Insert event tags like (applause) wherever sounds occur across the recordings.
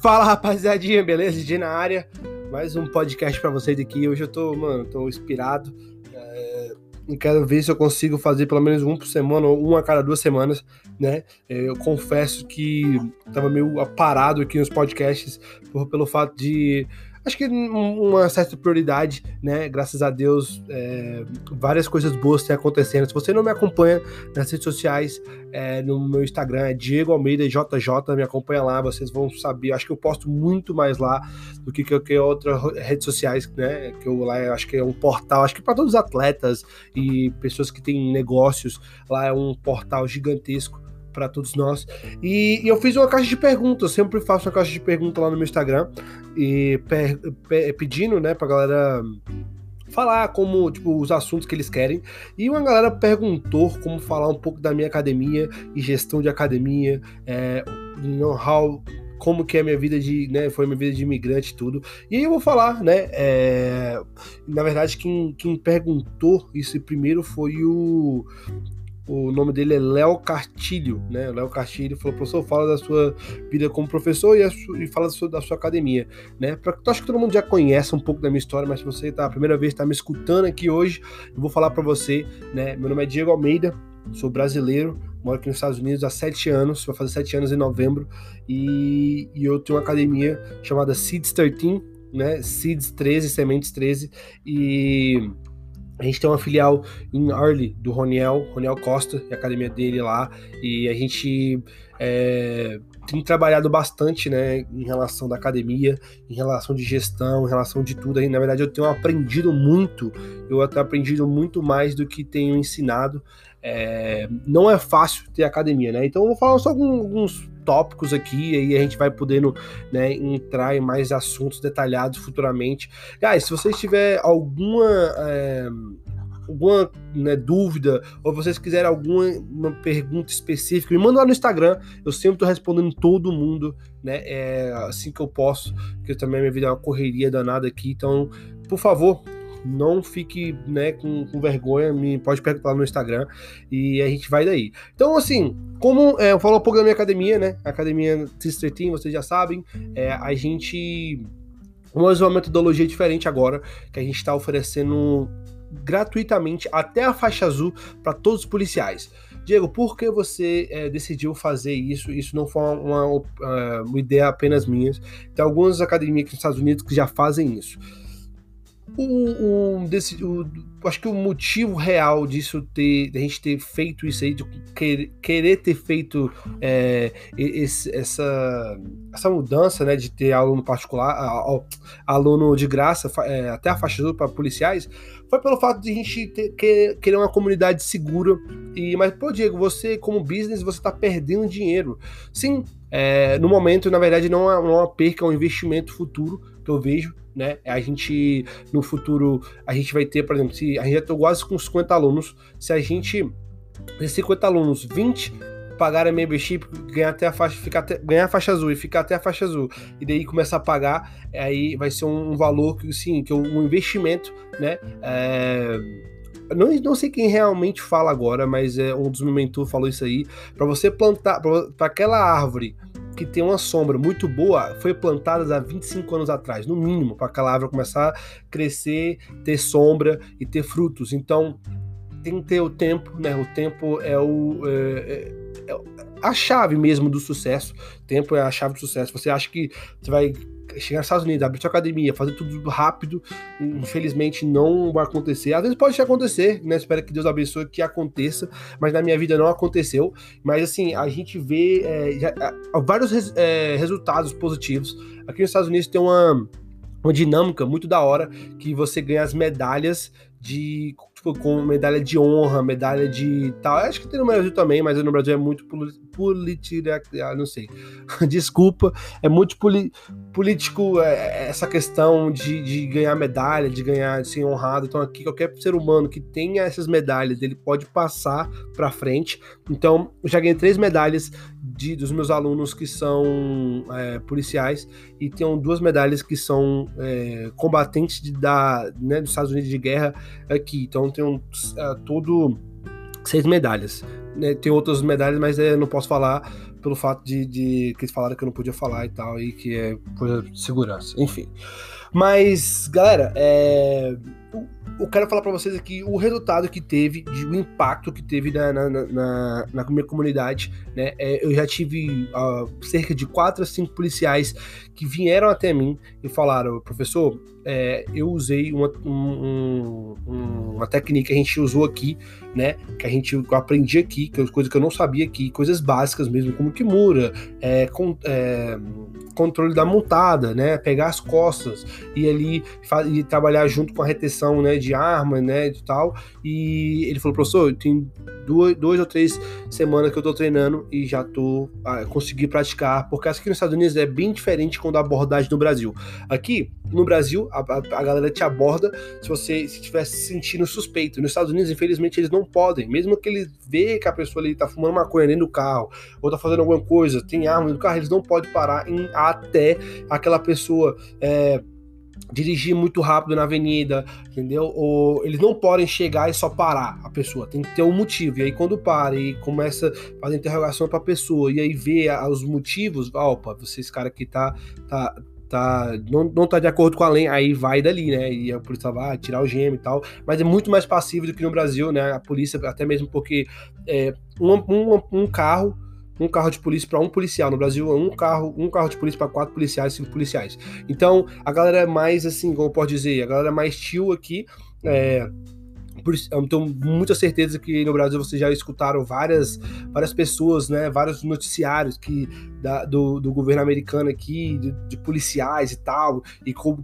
Fala rapaziadinha, beleza? DJ na área, mais um podcast para vocês aqui. Hoje eu tô, mano, tô inspirado. É, quero ver se eu consigo fazer pelo menos um por semana ou um a cada duas semanas, né? É, eu confesso que tava meio parado aqui nos podcasts por, pelo fato de acho que uma certa prioridade, né? Graças a Deus, é, várias coisas boas têm acontecendo. Se você não me acompanha nas redes sociais, é, no meu Instagram é Diego Almeida JJ, me acompanha lá, vocês vão saber. Acho que eu posto muito mais lá do que qualquer outras redes sociais, né? Que eu lá acho que é um portal, acho que para todos os atletas e pessoas que têm negócios, lá é um portal gigantesco para todos nós. E, e, eu fiz uma caixa de perguntas, sempre faço uma caixa de perguntas lá no meu Instagram e per, per, pedindo, né, pra galera falar como, tipo, os assuntos que eles querem. E uma galera perguntou como falar um pouco da minha academia e gestão de academia, é, know-how como que é a minha vida de, né, foi a minha vida de imigrante e tudo. E aí eu vou falar, né, é, na verdade quem, quem perguntou isso primeiro foi o o nome dele é Léo Cartilho, né? Léo Cartilho falou, professor, fala da sua vida como professor e, e fala da sua, da sua, academia, né? Pra, eu acho que todo mundo já conhece um pouco da minha história, mas se você tá a primeira vez está me escutando aqui hoje, eu vou falar para você, né? Meu nome é Diego Almeida, sou brasileiro, moro aqui nos Estados Unidos há sete anos, vai fazer sete anos em novembro, e, e eu tenho uma academia chamada Seeds 13, né? Seeds 13, Sementes 13, e a gente tem uma filial em Early do Roniel, Roniel Costa, a academia dele lá, e a gente é, tem trabalhado bastante, né, em relação da academia, em relação de gestão, em relação de tudo. Aí, na verdade, eu tenho aprendido muito, eu tenho aprendido muito mais do que tenho ensinado. É, não é fácil ter academia, né? Então eu vou falar só alguns tópicos aqui, e aí a gente vai podendo né, entrar em mais assuntos detalhados futuramente. Guys, se vocês tiver alguma. É, alguma né, dúvida, ou vocês quiserem alguma pergunta específica, me manda lá no Instagram. Eu sempre estou respondendo todo mundo, né? É, assim que eu posso, porque também a minha vida é uma correria danada aqui. Então, por favor, não fique né, com, com, vergonha, me pode perguntar no Instagram e a gente vai daí. Então, assim, como é, eu falo um pouco da minha academia, né? Academia Sister Team, vocês já sabem, é, a gente usa uma metodologia diferente agora, que a gente está oferecendo gratuitamente até a faixa azul para todos os policiais. Diego, por que você é, decidiu fazer isso? Isso não foi uma, uma, uma ideia apenas minha. Tem algumas academias aqui nos Estados Unidos que já fazem isso um, um desse, o, acho que o motivo real disso ter, de a gente ter feito isso aí, de querer, querer ter feito é, esse, essa, essa mudança, né, de ter aluno particular, aluno de graça, é, até a faixa azul para policiais, foi pelo fato de a gente ter, querer uma comunidade segura. E, mas, pô, Diego, você, como business, você está perdendo dinheiro. Sim, é, no momento, na verdade, não é uma perca, é um investimento futuro eu vejo né? A gente, no futuro, a gente vai ter, por exemplo, se a gente já tá quase com 50 alunos, se a gente, desses 50 alunos, 20 pagar a membership, ganhar até a faixa, ficar até, ganhar a faixa azul e ficar até a faixa azul, e daí começar a pagar, aí vai ser um, um valor que, sim, que é um investimento, né? É, não, não sei quem realmente fala agora, mas é um dos meus mentores falou isso aí, para você plantar, para aquela árvore que tem uma sombra muito boa, foi plantada há 25 anos atrás, no mínimo, para aquela árvore começar a crescer, ter sombra e ter frutos. Então, tem que ter o tempo, né? O tempo é o. É, é, é a chave mesmo do sucesso. Tempo é a chave do sucesso. Você acha que você vai chegar nos Estados Unidos, abrir sua academia, fazer tudo rápido, infelizmente não vai acontecer. Às vezes pode acontecer, né? Espero que Deus abençoe que aconteça, mas na minha vida não aconteceu. Mas assim, a gente vê é, já, vários res, é, resultados positivos. Aqui nos Estados Unidos tem uma, uma dinâmica muito da hora que você ganha as medalhas de tipo, com medalha de honra, medalha de tal. Acho que tem no Brasil também, mas no Brasil é muito política, ah, não sei. (laughs) Desculpa, é muito poli, político é, é, essa questão de, de ganhar medalha, de ganhar, de ser honrado. Então aqui qualquer ser humano que tenha essas medalhas, ele pode passar para frente. Então, eu já ganhei três medalhas de, dos meus alunos que são é, policiais e tenho duas medalhas que são é, combatentes de, da, né, dos Estados Unidos de guerra aqui. Então um, uh, todo seis medalhas. Né? Tem outras medalhas, mas é, não posso falar pelo fato de, de, que eles falaram que eu não podia falar e tal, e que é de segurança, enfim. Mas, galera, é, eu quero falar para vocês aqui o resultado que teve, de, o impacto que teve na, na, na, na minha comunidade. Né? É, eu já tive uh, cerca de quatro a cinco policiais que vieram até mim e falaram, professor, é, eu usei uma, um, um, uma técnica que a gente usou aqui, né? Que a gente eu aprendi aqui, que é coisas que eu não sabia aqui, coisas básicas mesmo, como Kimura, é, é, controle da montada, né? Pegar as costas e ali e trabalhar junto com a retenção, né? De arma, né? De tal. E ele falou, professor, tem duas, duas ou três semanas que eu tô treinando e já tô ah, consegui praticar, porque aqui nos Estados Unidos é bem diferente quando a abordagem no Brasil. Aqui no Brasil a, a, a galera te aborda se você estiver se sentindo suspeito. Nos Estados Unidos, infelizmente, eles não podem. Mesmo que eles vê que a pessoa ali tá fumando maconha dentro do carro, ou tá fazendo alguma coisa, tem arma no carro, eles não podem parar em, até aquela pessoa. É, dirigir muito rápido na avenida, entendeu? Ou eles não podem chegar e só parar a pessoa, tem que ter um motivo. E aí quando para e começa a fazer interrogação para a pessoa e aí vê os motivos, opa, você esse cara aqui tá tá tá, não, não tá de acordo com a lei, aí vai dali, né? E a polícia vai tirar o gêmeo e tal. Mas é muito mais passivo do que no Brasil, né? A polícia, até mesmo porque é, um, um, um carro um carro de polícia para um policial. No Brasil é um carro, um carro de polícia para quatro policiais, cinco policiais. Então a galera é mais assim, como posso dizer, a galera é mais tio aqui. É, eu tenho muita certeza que no Brasil vocês já escutaram várias, várias pessoas, né, vários noticiários que da, do, do governo americano aqui, de, de, policiais e tal, e como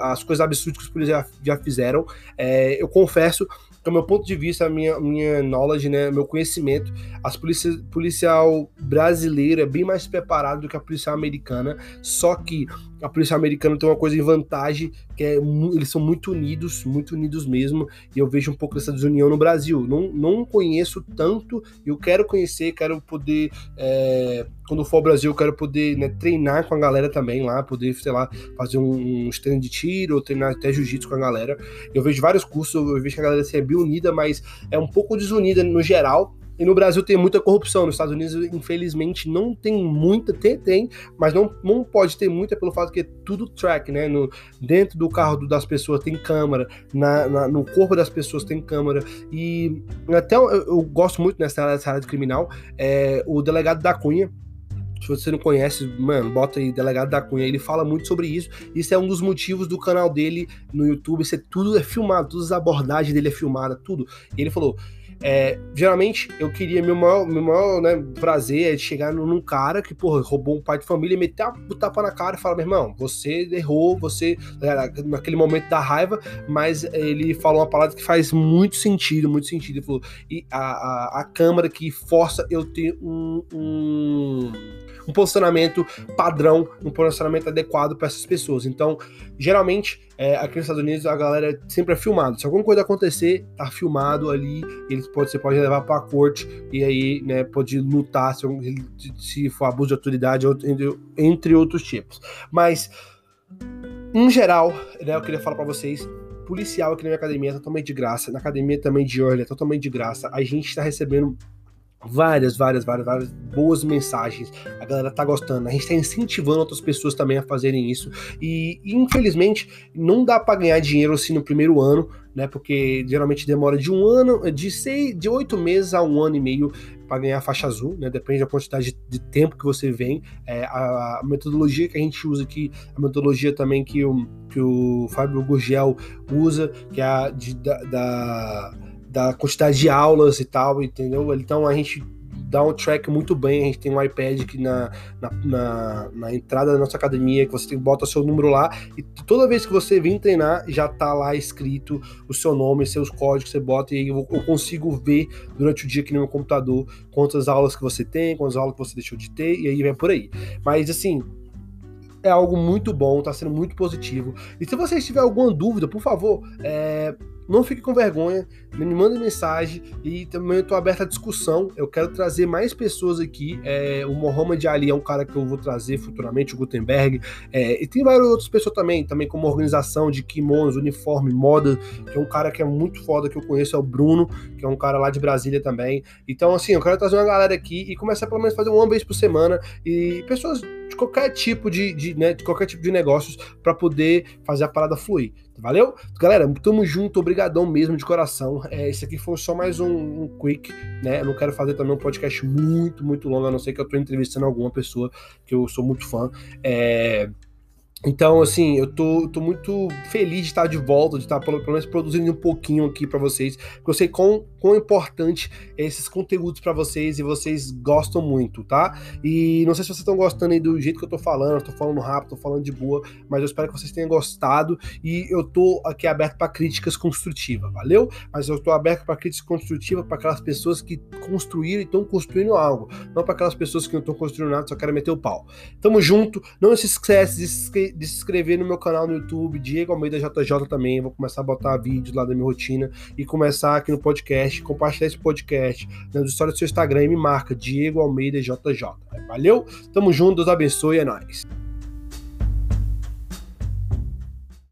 as coisas absurdas que os policiais já, já fizeram. É, eu confesso do meu ponto de vista, a minha, minha knowledge, né, meu conhecimento, as polícia, policial brasileira é bem mais preparada do que a policial americana, só que a polícia americana tem uma coisa em vantagem, que é eles são muito unidos, muito unidos mesmo, e eu vejo um pouco dessa desunião no Brasil. Não, não conheço tanto, eu quero conhecer, quero poder, é, quando for ao Brasil, eu quero poder né, treinar com a galera também lá, poder, sei lá, fazer um, um treino de tiro, ou treinar até jiu-jitsu com a galera. Eu vejo vários cursos, eu vejo que a galera assim, é bem unida, mas é um pouco desunida no geral, e no Brasil tem muita corrupção. Nos Estados Unidos, infelizmente, não tem muita. Tem, tem, mas não, não pode ter muita pelo fato que é tudo track, né? No, dentro do carro das pessoas tem câmera, na, na, no corpo das pessoas tem câmera. E até eu, eu gosto muito nessa área, nessa área de criminal. É, o delegado da Cunha, se você não conhece, mano, bota aí Delegado da Cunha, ele fala muito sobre isso. Isso é um dos motivos do canal dele no YouTube. Isso é, tudo é filmado, todas as abordagens dele é filmada, tudo. E ele falou: é, geralmente eu queria, meu maior, meu maior né, prazer é chegar num cara que, porra, roubou um pai de família e meter o tapa na cara e falar: meu irmão, você errou, você. É, naquele momento da raiva, mas ele falou uma palavra que faz muito sentido, muito sentido. Ele falou: e a, a, a câmera que força eu ter um, um um posicionamento padrão, um posicionamento adequado para essas pessoas. Então, geralmente, é, aqui nos Estados Unidos, a galera sempre é filmado. Se alguma coisa acontecer, tá filmado ali, eles pode, você pode levar para a corte e aí, né, pode lutar se, se for abuso de autoridade, entre, outros tipos. Mas, em geral, né, eu queria falar para vocês policial aqui na minha academia é totalmente de graça, na academia também de Early é totalmente de graça. A gente está recebendo várias, várias, várias, várias boas mensagens. A galera tá gostando. A gente tá incentivando outras pessoas também a fazerem isso. E, infelizmente, não dá para ganhar dinheiro assim no primeiro ano, né? Porque geralmente demora de um ano, de seis, de oito meses a um ano e meio para ganhar a faixa azul, né? Depende da quantidade de, de tempo que você vem. É, a, a, metodologia que a gente usa aqui, a metodologia também que o, que o Fábio Gurgel usa, que é a de, da, da da quantidade de aulas e tal, entendeu? Então a gente dá um track muito bem. A gente tem um iPad aqui na, na, na, na entrada da nossa academia, que você tem, bota seu número lá, e toda vez que você vem treinar, já tá lá escrito o seu nome, seus códigos que você bota, e eu, eu consigo ver durante o dia aqui no meu computador quantas aulas que você tem, quantas aulas que você deixou de ter, e aí vem por aí. Mas assim, é algo muito bom, tá sendo muito positivo. E se você tiver alguma dúvida, por favor, é, não fique com vergonha, me manda mensagem e também tô aberto à discussão. Eu quero trazer mais pessoas aqui. É, o Mohamed Ali é um cara que eu vou trazer futuramente, o Gutenberg. É, e tem várias outras pessoas também, também como organização de kimonos, uniforme, moda, que é um cara que é muito foda que eu conheço, é o Bruno, que é um cara lá de Brasília também. Então, assim, eu quero trazer uma galera aqui e começar pelo menos fazer uma vez por semana. E pessoas de qualquer tipo de, de, né, de qualquer tipo de negócios para poder fazer a parada fluir. Valeu? Galera, tamo junto, obrigadão mesmo de coração. É, esse aqui foi só mais um, um, quick, né? Eu não quero fazer também um podcast muito, muito longo, a não ser que eu tô entrevistando alguma pessoa que eu sou muito fã. É, então, assim, eu tô, tô muito feliz de estar de volta, de estar pelo, menos produzindo um pouquinho aqui para vocês, porque eu sei quão, quão importante esses conteúdos para vocês e vocês gostam muito, tá? E não sei se vocês estão gostando aí do jeito que eu tô falando, eu tô falando rápido, tô falando de boa, mas eu espero que vocês tenham gostado e eu tô aqui aberto para críticas construtivas, valeu? Mas eu tô aberto para críticas construtivas para aquelas pessoas que construíram e estão construindo algo, não para aquelas pessoas que não estão construindo nada, só querem meter o pau. Tamo junto, não se esquece se de se inscrever no meu canal no YouTube, Diego Almeida JJ também. Vou começar a botar vídeos lá da minha rotina e começar aqui no podcast, compartilhar esse podcast nas histórias do seu Instagram e me marca, Diego Almeida JJ. Valeu? Tamo junto, Deus abençoe, é nóis.